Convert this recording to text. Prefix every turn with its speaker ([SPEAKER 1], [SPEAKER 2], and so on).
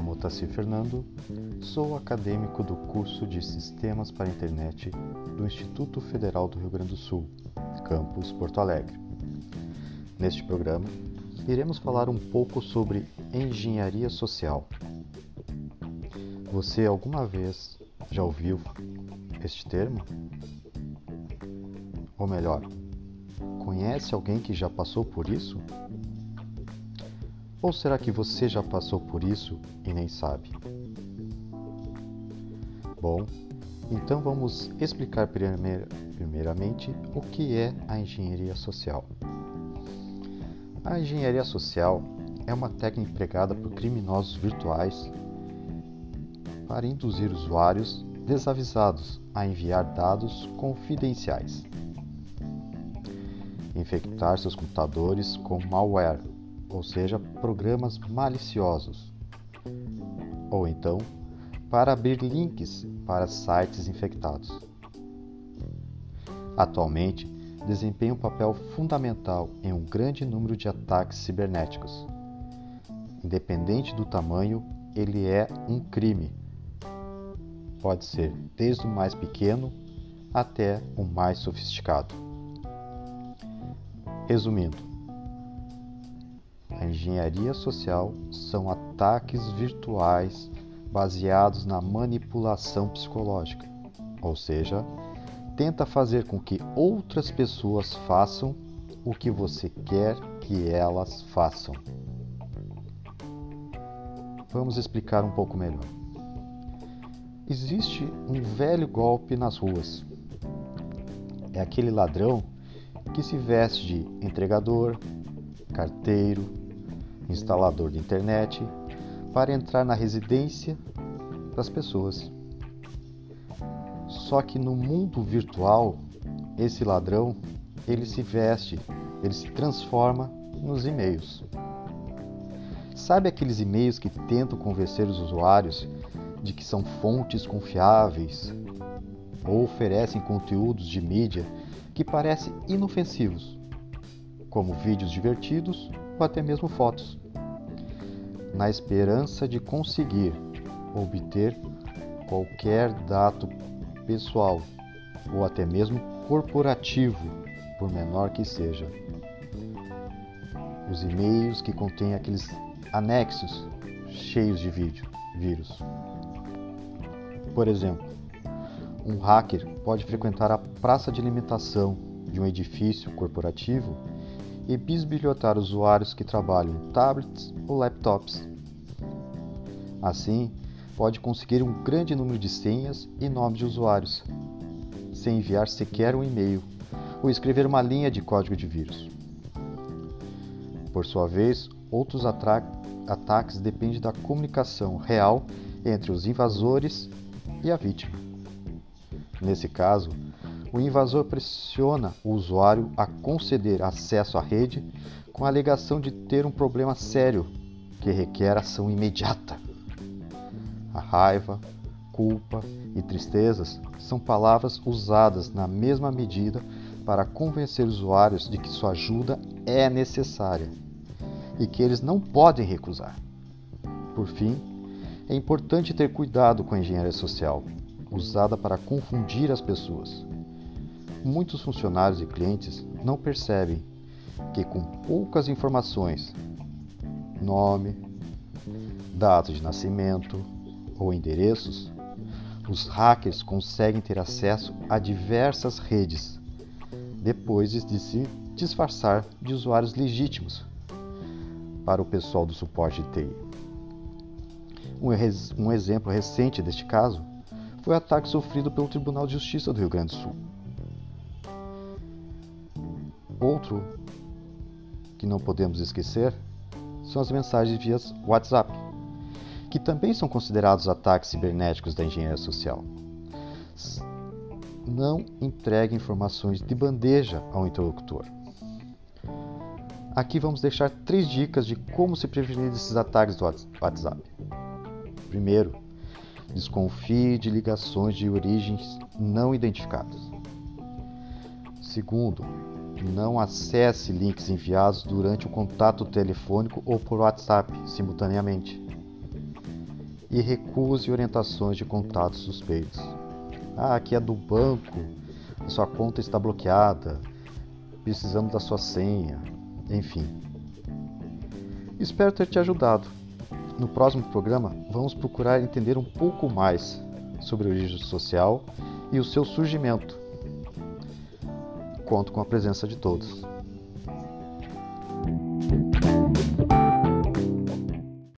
[SPEAKER 1] Motaci Fernando, sou acadêmico do curso de Sistemas para a Internet do Instituto Federal do Rio Grande do Sul, campus Porto Alegre. Neste programa, iremos falar um pouco sobre engenharia social. Você alguma vez já ouviu este termo? Ou melhor, conhece alguém que já passou por isso? Ou será que você já passou por isso e nem sabe? Bom, então vamos explicar primeiramente o que é a engenharia social. A engenharia social é uma técnica empregada por criminosos virtuais para induzir usuários desavisados a enviar dados confidenciais, infectar seus computadores com malware ou seja, programas maliciosos, ou então para abrir links para sites infectados. Atualmente, desempenha um papel fundamental em um grande número de ataques cibernéticos. Independente do tamanho, ele é um crime. Pode ser desde o mais pequeno até o mais sofisticado. Resumindo, a engenharia social são ataques virtuais baseados na manipulação psicológica, ou seja, tenta fazer com que outras pessoas façam o que você quer que elas façam. Vamos explicar um pouco melhor. Existe um velho golpe nas ruas. É aquele ladrão que se veste de entregador, carteiro, instalador de internet, para entrar na residência das pessoas. Só que no mundo virtual, esse ladrão, ele se veste, ele se transforma nos e-mails. Sabe aqueles e-mails que tentam convencer os usuários de que são fontes confiáveis ou oferecem conteúdos de mídia que parecem inofensivos, como vídeos divertidos ou até mesmo fotos na esperança de conseguir obter qualquer dado pessoal ou até mesmo corporativo, por menor que seja. Os e-mails que contêm aqueles anexos cheios de vídeo, vírus. Por exemplo, um hacker pode frequentar a praça de alimentação de um edifício corporativo e bisbilhotar usuários que trabalham em tablets ou laptops. Assim, pode conseguir um grande número de senhas e nomes de usuários, sem enviar sequer um e-mail ou escrever uma linha de código de vírus. Por sua vez, outros ataques dependem da comunicação real entre os invasores e a vítima. Nesse caso, o invasor pressiona o usuário a conceder acesso à rede com a alegação de ter um problema sério que requer ação imediata. A raiva, culpa e tristezas são palavras usadas na mesma medida para convencer usuários de que sua ajuda é necessária e que eles não podem recusar. Por fim, é importante ter cuidado com a engenharia social, usada para confundir as pessoas muitos funcionários e clientes não percebem que, com poucas informações nome, data de nascimento ou endereços os hackers conseguem ter acesso a diversas redes, depois de se disfarçar de usuários legítimos para o pessoal do suporte de TI. Um, exemplo recente deste caso foi o ataque sofrido pelo Tribunal de Justiça do Rio Grande do Sul. Outro que não podemos esquecer são as mensagens via WhatsApp, que também são considerados ataques cibernéticos da engenharia social. Não entregue informações de bandeja ao interlocutor. Aqui vamos deixar três dicas de como se prevenir desses ataques do WhatsApp. Primeiro, desconfie de ligações de origens não identificadas. Segundo, não acesse links enviados durante o contato telefônico ou por WhatsApp simultaneamente. e recuse orientações de contatos suspeitos. Ah, aqui é do banco, a sua conta está bloqueada, precisamos da sua senha, enfim. Espero ter te ajudado. No próximo programa, vamos procurar entender um pouco mais sobre o registro social e o seu surgimento. Conto com a presença de todos.